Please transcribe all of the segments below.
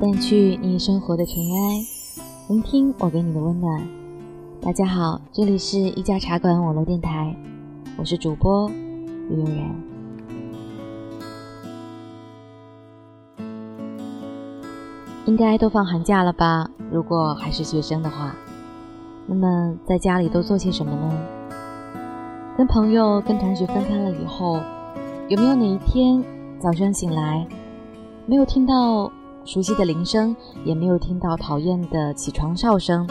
掸去你生活的尘埃，聆听我给你的温暖。大家好，这里是一家茶馆网络电台，我是主播于悠然。应该都放寒假了吧？如果还是学生的话，那么在家里都做些什么呢？跟朋友、跟同学分开了以后，有没有哪一天早上醒来，没有听到熟悉的铃声，也没有听到讨厌的起床哨声，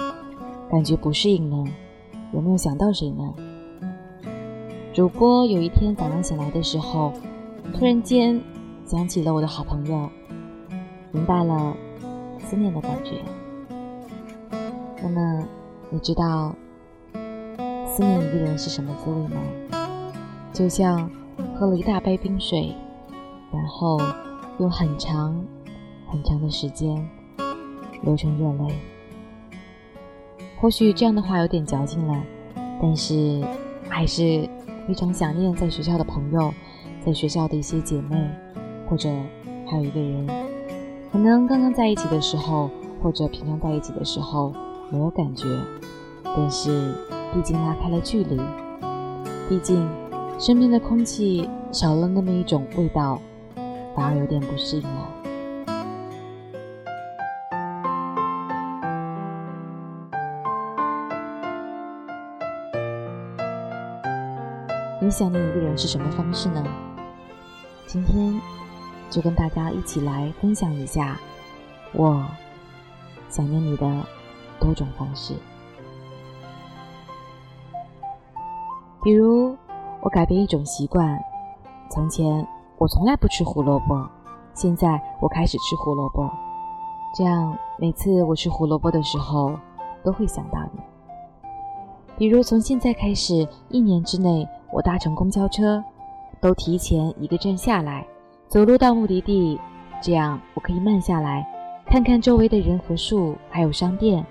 感觉不适应呢？有没有想到谁呢？主播有一天早上醒来的时候，突然间想起了我的好朋友，明白了思念的感觉。那么，你知道？思念一个人是什么滋味吗？就像喝了一大杯冰水，然后用很长很长的时间流成热泪。或许这样的话有点矫情了，但是还是非常想念在学校的朋友，在学校的一些姐妹，或者还有一个人，可能刚刚在一起的时候，或者平常在一起的时候没有感觉，但是。毕竟拉开了距离，毕竟身边的空气少了那么一种味道，反而有点不适应了。你想念一个人是什么方式呢？今天就跟大家一起来分享一下我想念你的多种方式。比如，我改变一种习惯。从前我从来不吃胡萝卜，现在我开始吃胡萝卜。这样每次我吃胡萝卜的时候，都会想到你。比如从现在开始，一年之内我搭乘公交车，都提前一个站下来，走路到目的地，这样我可以慢下来，看看周围的人和树，还有商店。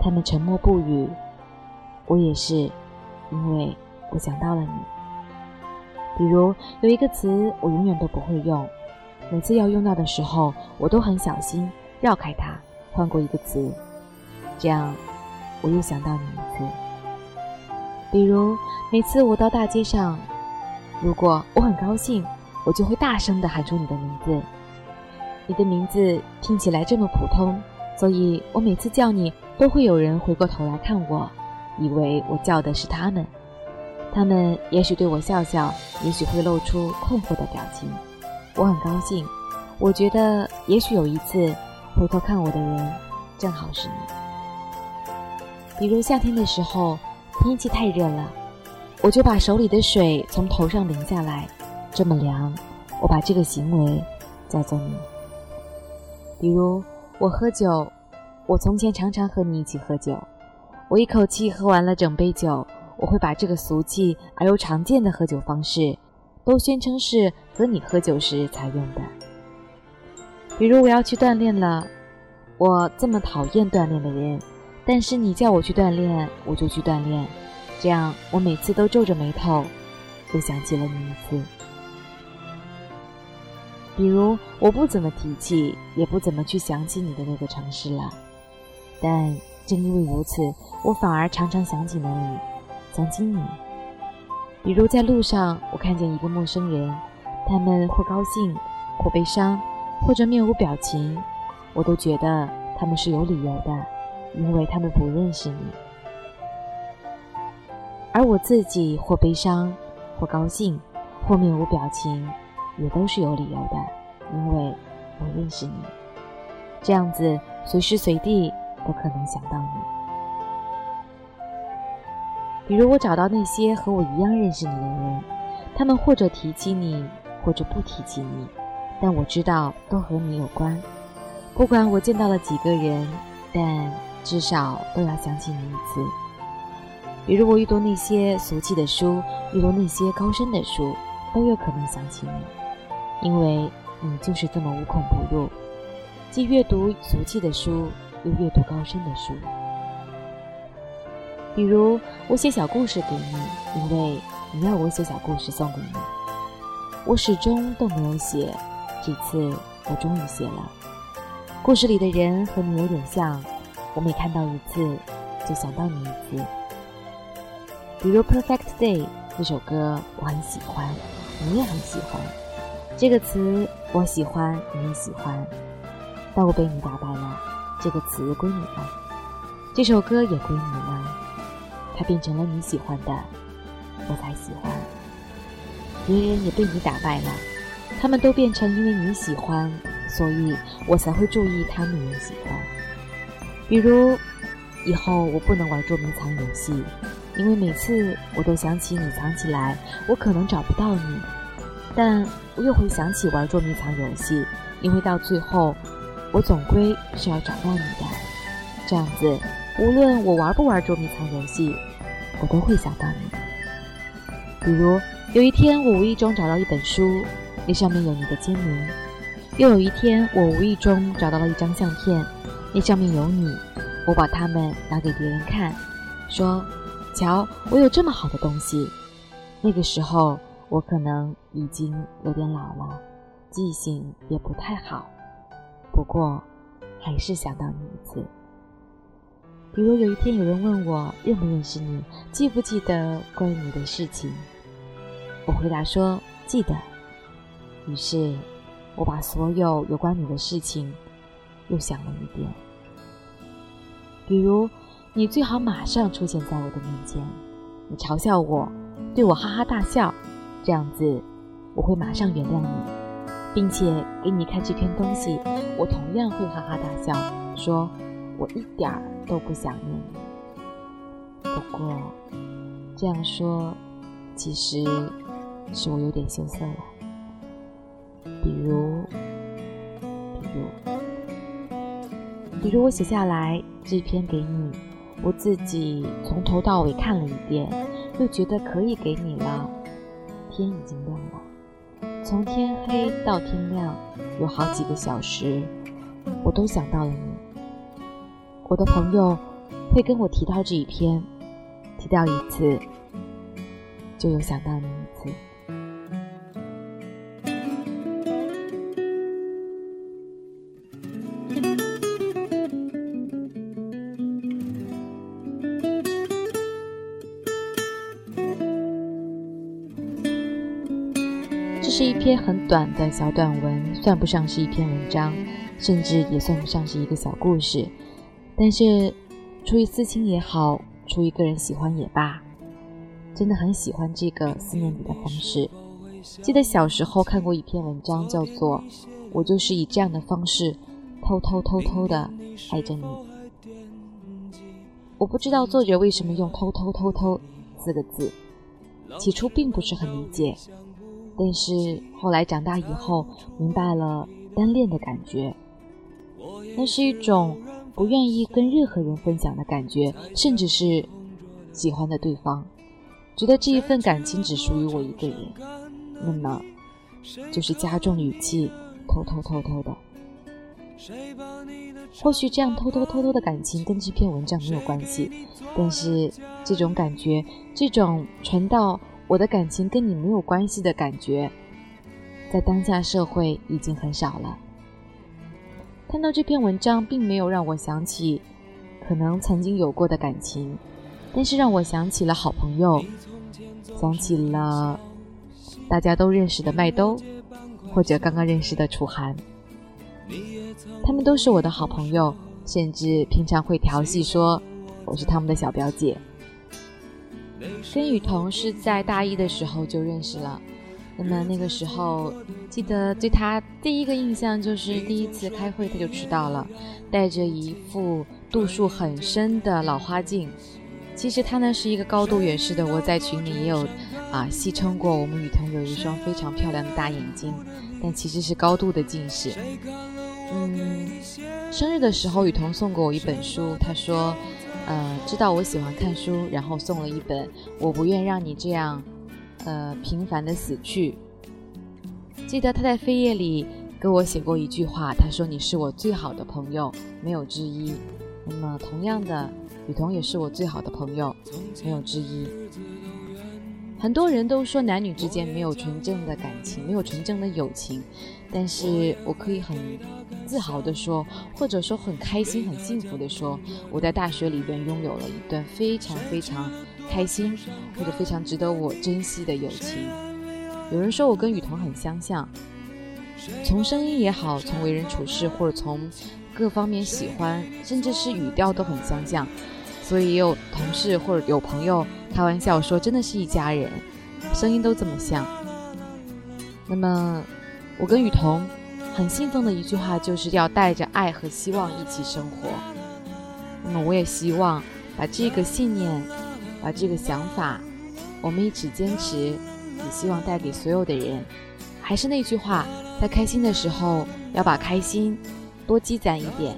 他们沉默不语，我也是，因为。我想到了你，比如有一个词我永远都不会用，每次要用到的时候，我都很小心绕开它，换过一个词，这样我又想到你一次。比如每次我到大街上，如果我很高兴，我就会大声地喊出你的名字。你的名字听起来这么普通，所以我每次叫你，都会有人回过头来看我，以为我叫的是他们。他们也许对我笑笑，也许会露出困惑的表情。我很高兴，我觉得也许有一次回头看我的人正好是你。比如夏天的时候，天气太热了，我就把手里的水从头上淋下来，这么凉，我把这个行为叫做你。比如我喝酒，我从前常常和你一起喝酒，我一口气喝完了整杯酒。我会把这个俗气而又常见的喝酒方式，都宣称是和你喝酒时才用的。比如我要去锻炼了，我这么讨厌锻炼的人，但是你叫我去锻炼，我就去锻炼。这样我每次都皱着眉头，又想起了你一次。比如我不怎么提起，也不怎么去想起你的那个城市了，但正因为如此，我反而常常想起了你。想起你，比如在路上，我看见一个陌生人，他们或高兴，或悲伤，或者面无表情，我都觉得他们是有理由的，因为他们不认识你。而我自己或悲伤，或高兴，或面无表情，也都是有理由的，因为我认识你。这样子，随时随地都可能想到你。比如我找到那些和我一样认识你的人，他们或者提起你，或者不提起你，但我知道都和你有关。不管我见到了几个人，但至少都要想起你一次。比如我阅读那些俗气的书，阅读那些高深的书，都有可能想起你，因为你就是这么无孔不入，既阅读俗气的书，又阅读高深的书。比如我写小故事给你，因为你要我写小故事送给你。我始终都没有写，这次我终于写了。故事里的人和你有点像，我每看到一次就想到你一次。比如《Perfect Day》这首歌，我很喜欢，你也很喜欢。这个词我喜欢，你也喜欢。但我被你打败了，这个词归你了，这首歌也归你了，它变成了你喜欢的，我才喜欢。别人也被你打败了，他们都变成因为你喜欢，所以我才会注意他们也喜欢。比如，以后我不能玩捉迷藏游戏，因为每次我都想起你藏起来，我可能找不到你，但我又会想起玩捉迷藏游戏，因为到最后。我总归是要找到你的，这样子，无论我玩不玩捉迷藏游戏，我都会想到你。比如有一天我无意中找到一本书，那上面有你的签名；又有一天我无意中找到了一张相片，那上面有你。我把它们拿给别人看，说：“瞧，我有这么好的东西。”那个时候我可能已经有点老了，记性也不太好。不过，还是想到你一次。比如有一天有人问我认不认识你，记不记得关于你的事情，我回答说记得。于是，我把所有有关你的事情又想了一遍。比如，你最好马上出现在我的面前，你嘲笑我，对我哈哈大笑，这样子，我会马上原谅你。并且给你看这篇东西，我同样会哈哈大笑，说我一点儿都不想念你。不过这样说，其实是我有点羞涩了。比如，比如，比如我写下来这篇给你，我自己从头到尾看了一遍，又觉得可以给你了。天已经亮了。从天黑到天亮，有好几个小时，我都想到了你。我的朋友会跟我提到这一篇，提到一次，就有想到你是一篇很短的小短文，算不上是一篇文章，甚至也算不上是一个小故事。但是，出于私情也好，出于个人喜欢也罢，真的很喜欢这个思念你的方式。记得小时候看过一篇文章，叫做《我就是以这样的方式偷偷偷偷的爱着你》。我不知道作者为什么用“偷偷偷偷”四个字，起初并不是很理解。但是后来长大以后，明白了单恋的感觉，那是一种不愿意跟任何人分享的感觉，甚至是喜欢的对方，觉得这一份感情只属于我一个人，那么就是加重语气，偷偷偷偷的。或许这样偷偷偷偷的感情跟这篇文章没有关系，但是这种感觉，这种传到。我的感情跟你没有关系的感觉，在当下社会已经很少了。看到这篇文章，并没有让我想起可能曾经有过的感情，但是让我想起了好朋友，想起了大家都认识的麦兜，或者刚刚认识的楚涵。他们都是我的好朋友，甚至平常会调戏说我是他们的小表姐。跟雨桐是在大一的时候就认识了，那么那个时候记得对他第一个印象就是第一次开会他就迟到了，戴着一副度数很深的老花镜。其实他呢是一个高度远视的，我在群里也有啊戏称过我们雨桐有一双非常漂亮的大眼睛，但其实是高度的近视。嗯，生日的时候雨桐送过我一本书，他说。呃，知道我喜欢看书，然后送了一本《我不愿让你这样，呃，平凡的死去》。记得他在扉页里给我写过一句话，他说：“你是我最好的朋友，没有之一。”那么，同样的，雨桐也是我最好的朋友，没有之一。很多人都说男女之间没有纯正的感情，没有纯正的友情，但是我可以很自豪的说，或者说很开心、很幸福的说，我在大学里边拥有了一段非常非常开心，或者非常值得我珍惜的友情。有人说我跟雨桐很相像，从声音也好，从为人处事，或者从各方面喜欢，甚至是语调都很相像，所以也有同事或者有朋友开玩笑说，真的是一家人，声音都这么像。那么。我跟雨桐很信奉的一句话，就是要带着爱和希望一起生活。那么，我也希望把这个信念，把这个想法，我们一起坚持，也希望带给所有的人。还是那句话，在开心的时候，要把开心多积攒一点，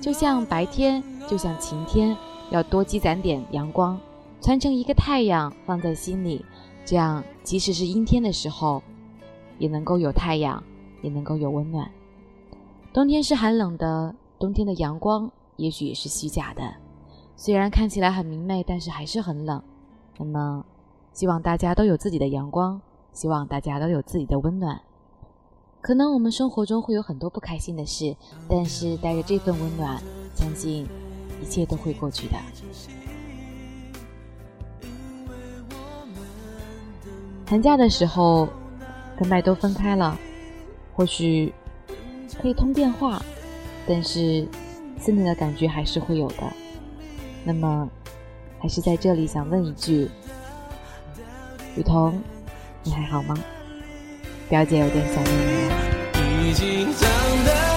就像白天，就像晴天，要多积攒点阳光，传成一个太阳放在心里，这样即使是阴天的时候。也能够有太阳，也能够有温暖。冬天是寒冷的，冬天的阳光也许也是虚假的，虽然看起来很明媚，但是还是很冷。那么，希望大家都有自己的阳光，希望大家都有自己的温暖。可能我们生活中会有很多不开心的事，但是带着这份温暖，相信一切都会过去的。寒假的时候。跟麦都分开了，或许可以通电话，但是思念的感觉还是会有的。那么，还是在这里想问一句：雨桐，你还好吗？表姐有点想念你了。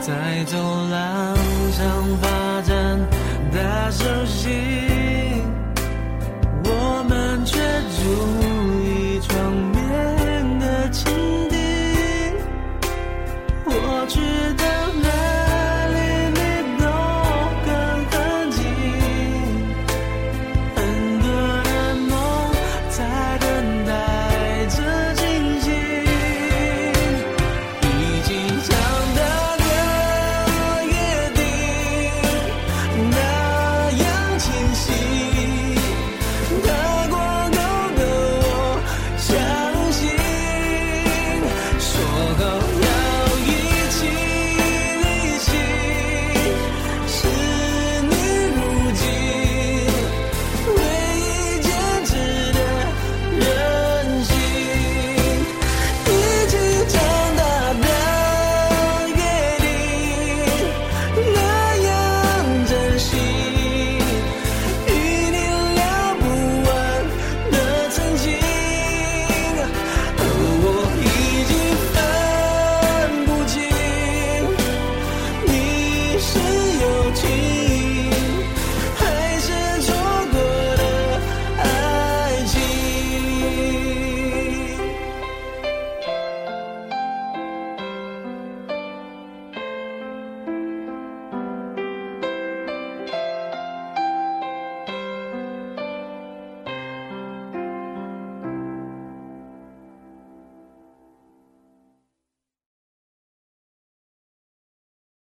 在走廊上发站打手心